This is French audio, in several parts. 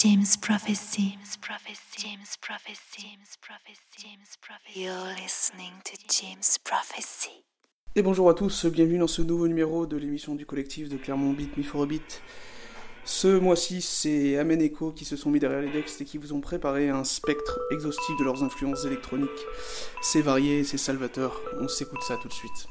James Prophecy. James Prophecy. James Prophecy. James Prophecy. James Prophecy. You're listening to James Prophecy. Et bonjour à tous, bienvenue dans ce nouveau numéro de l'émission du collectif de Clermont Beat, Me Beat. Ce mois-ci, c'est Amen Echo qui se sont mis derrière les decks et qui vous ont préparé un spectre exhaustif de leurs influences électroniques. C'est varié, c'est salvateur, on s'écoute ça tout de suite.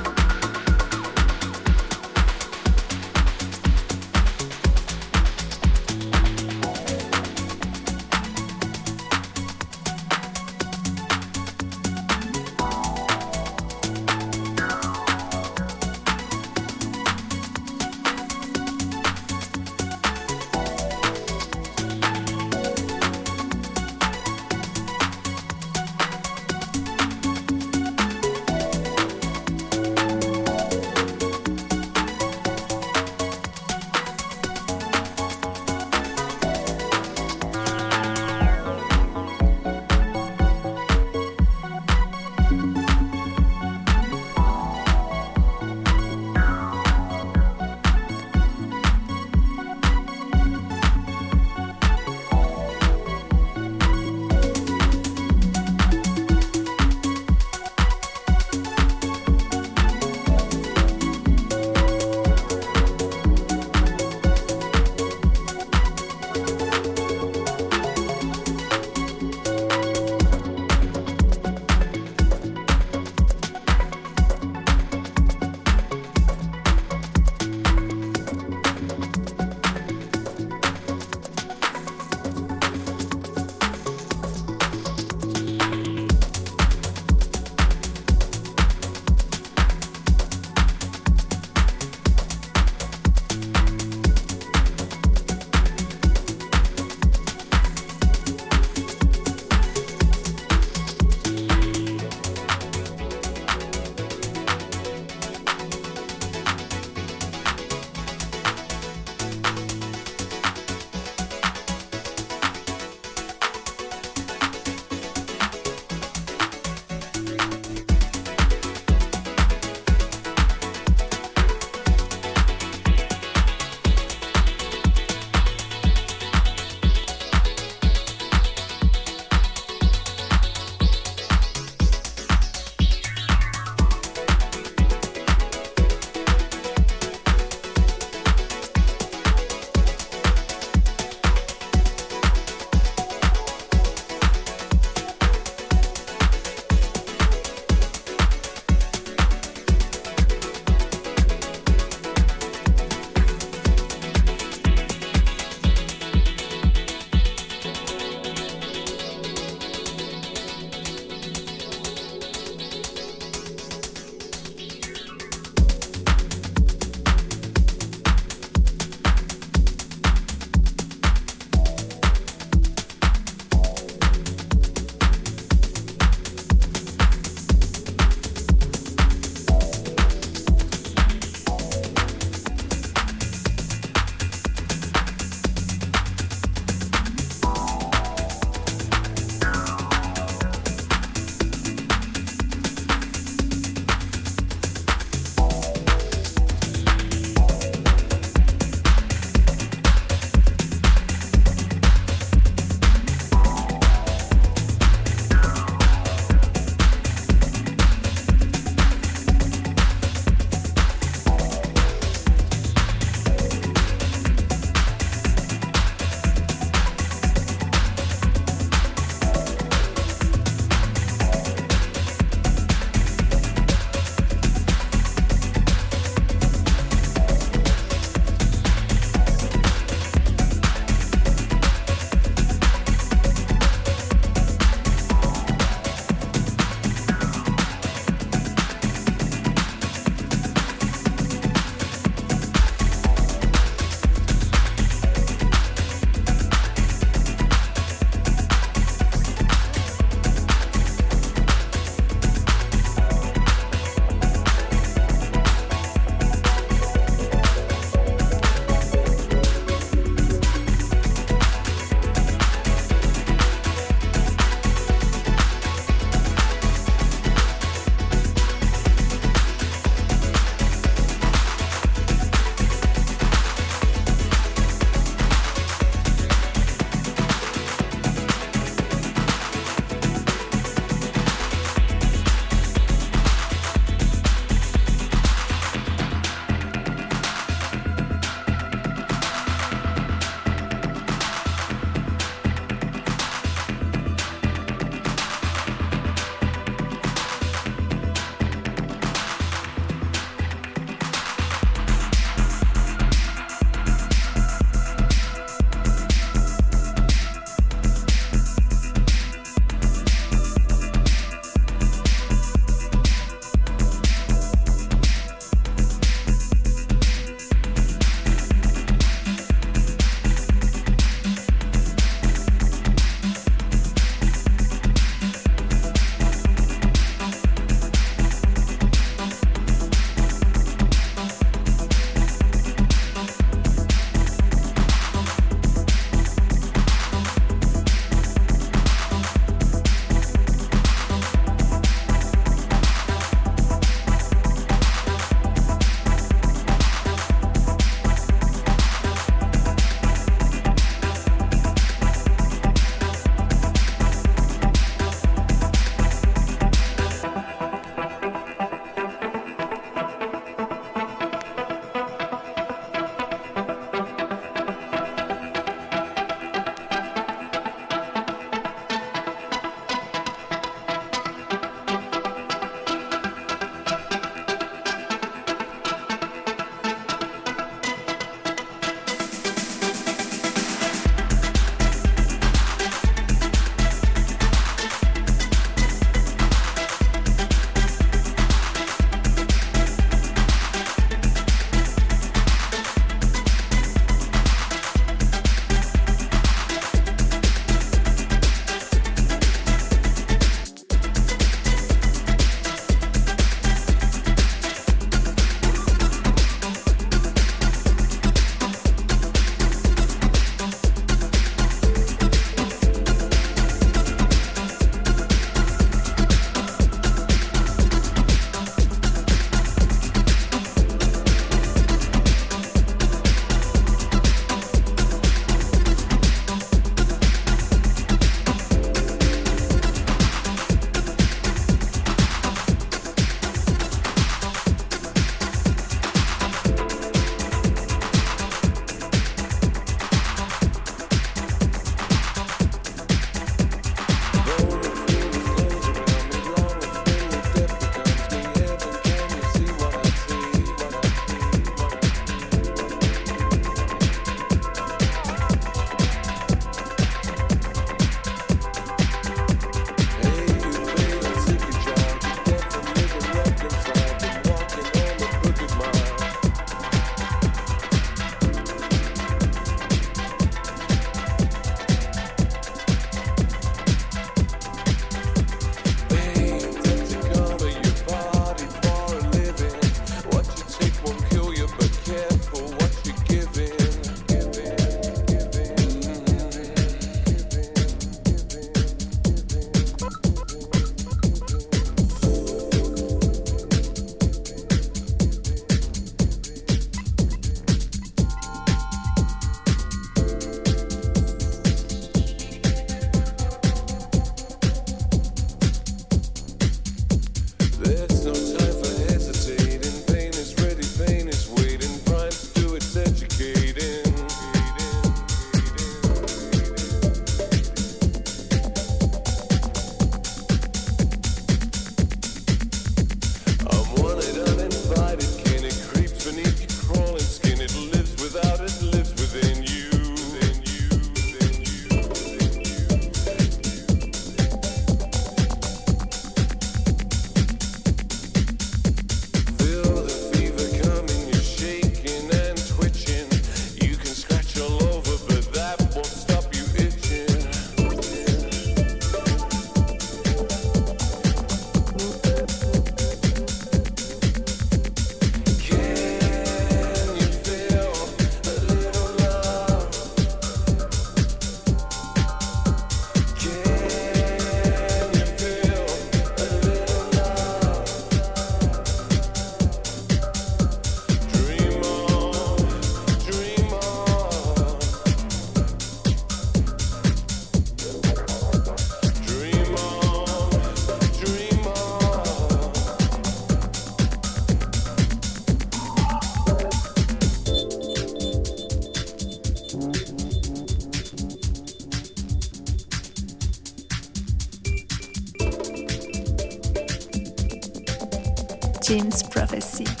Prophecy.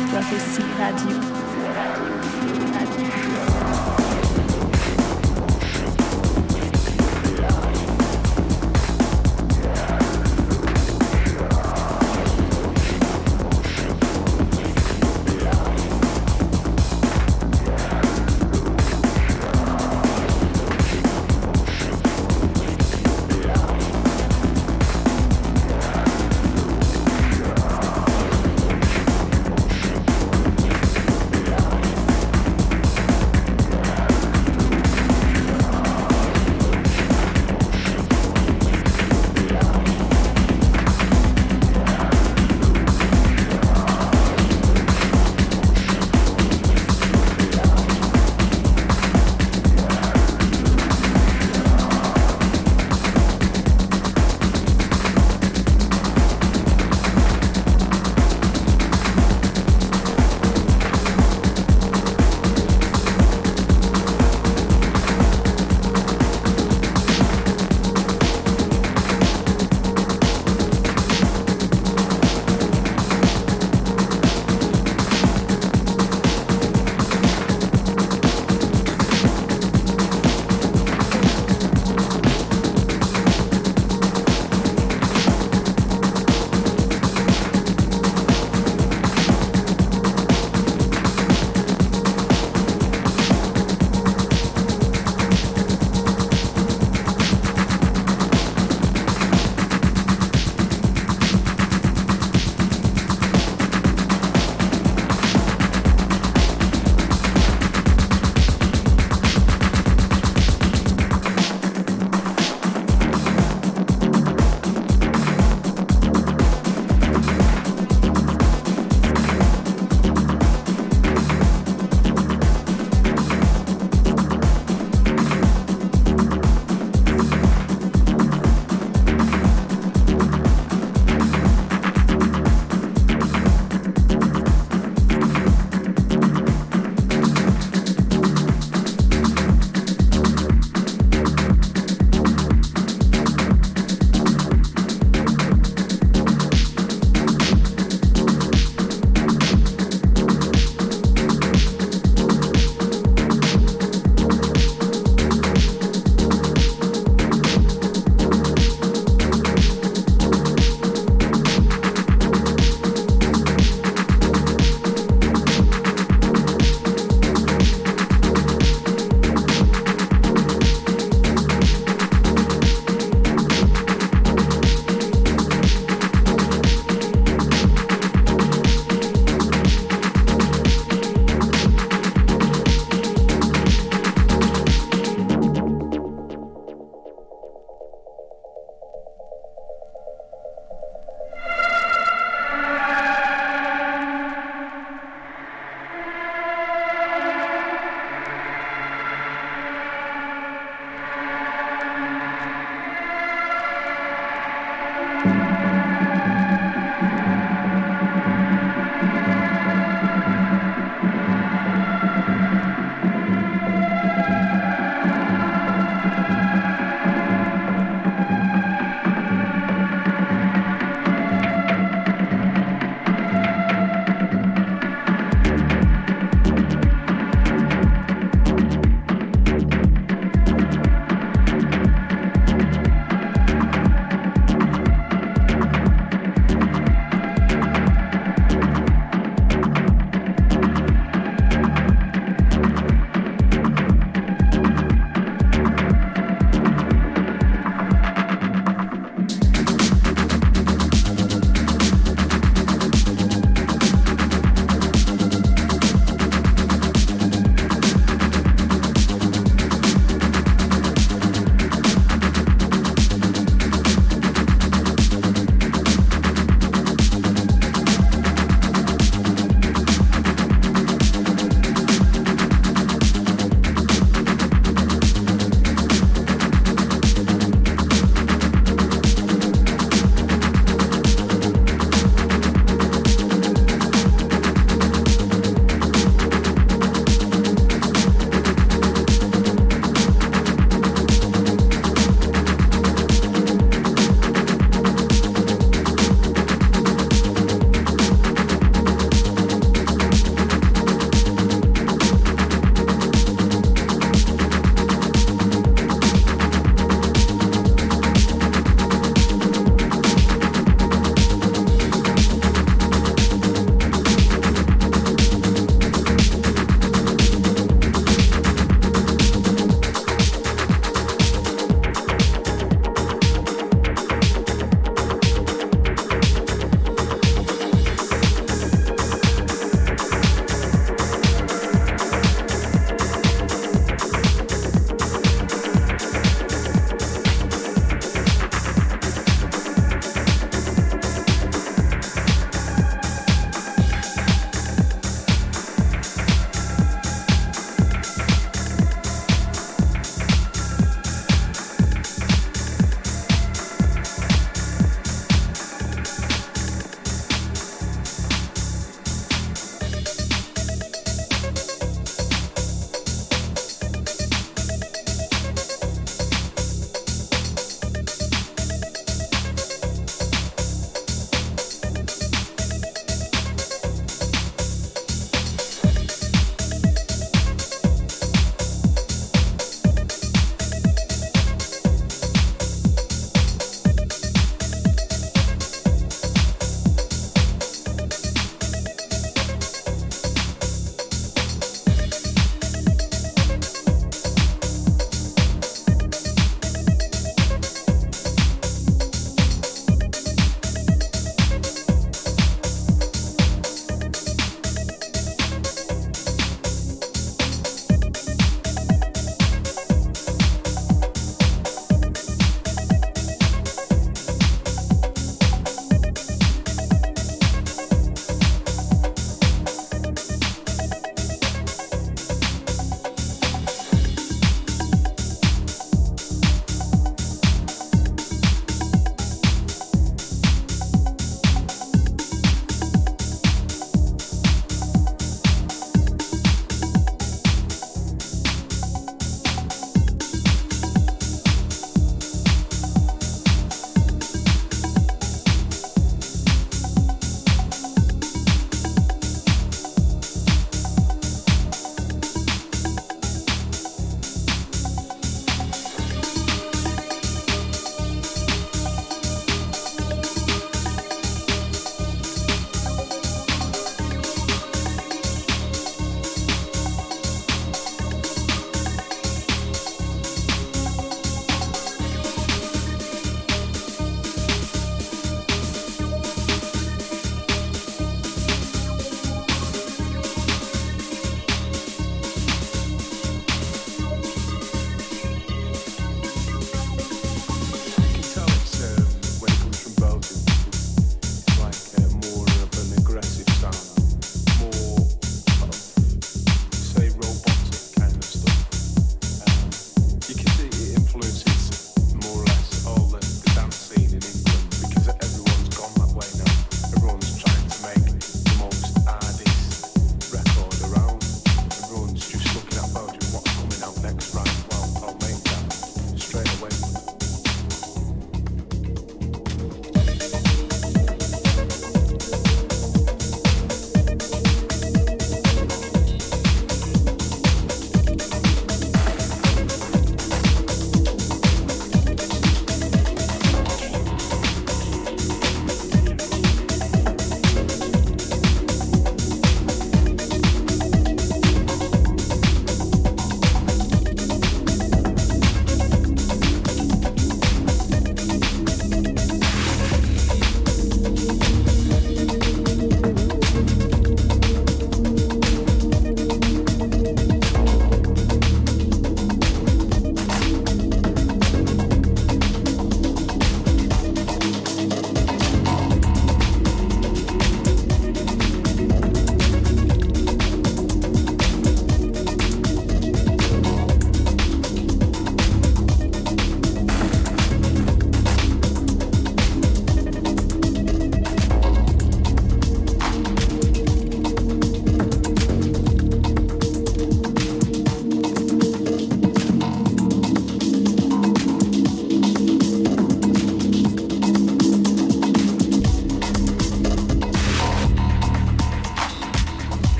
Prophecy Radio.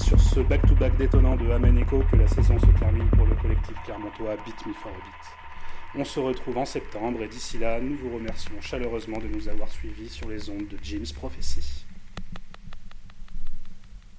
Sur ce back-to-back détonnant de Amen Echo, que la saison se termine pour le collectif clermontois Beat Me For A Beat. On se retrouve en septembre et d'ici là, nous vous remercions chaleureusement de nous avoir suivis sur les ondes de James Prophecy.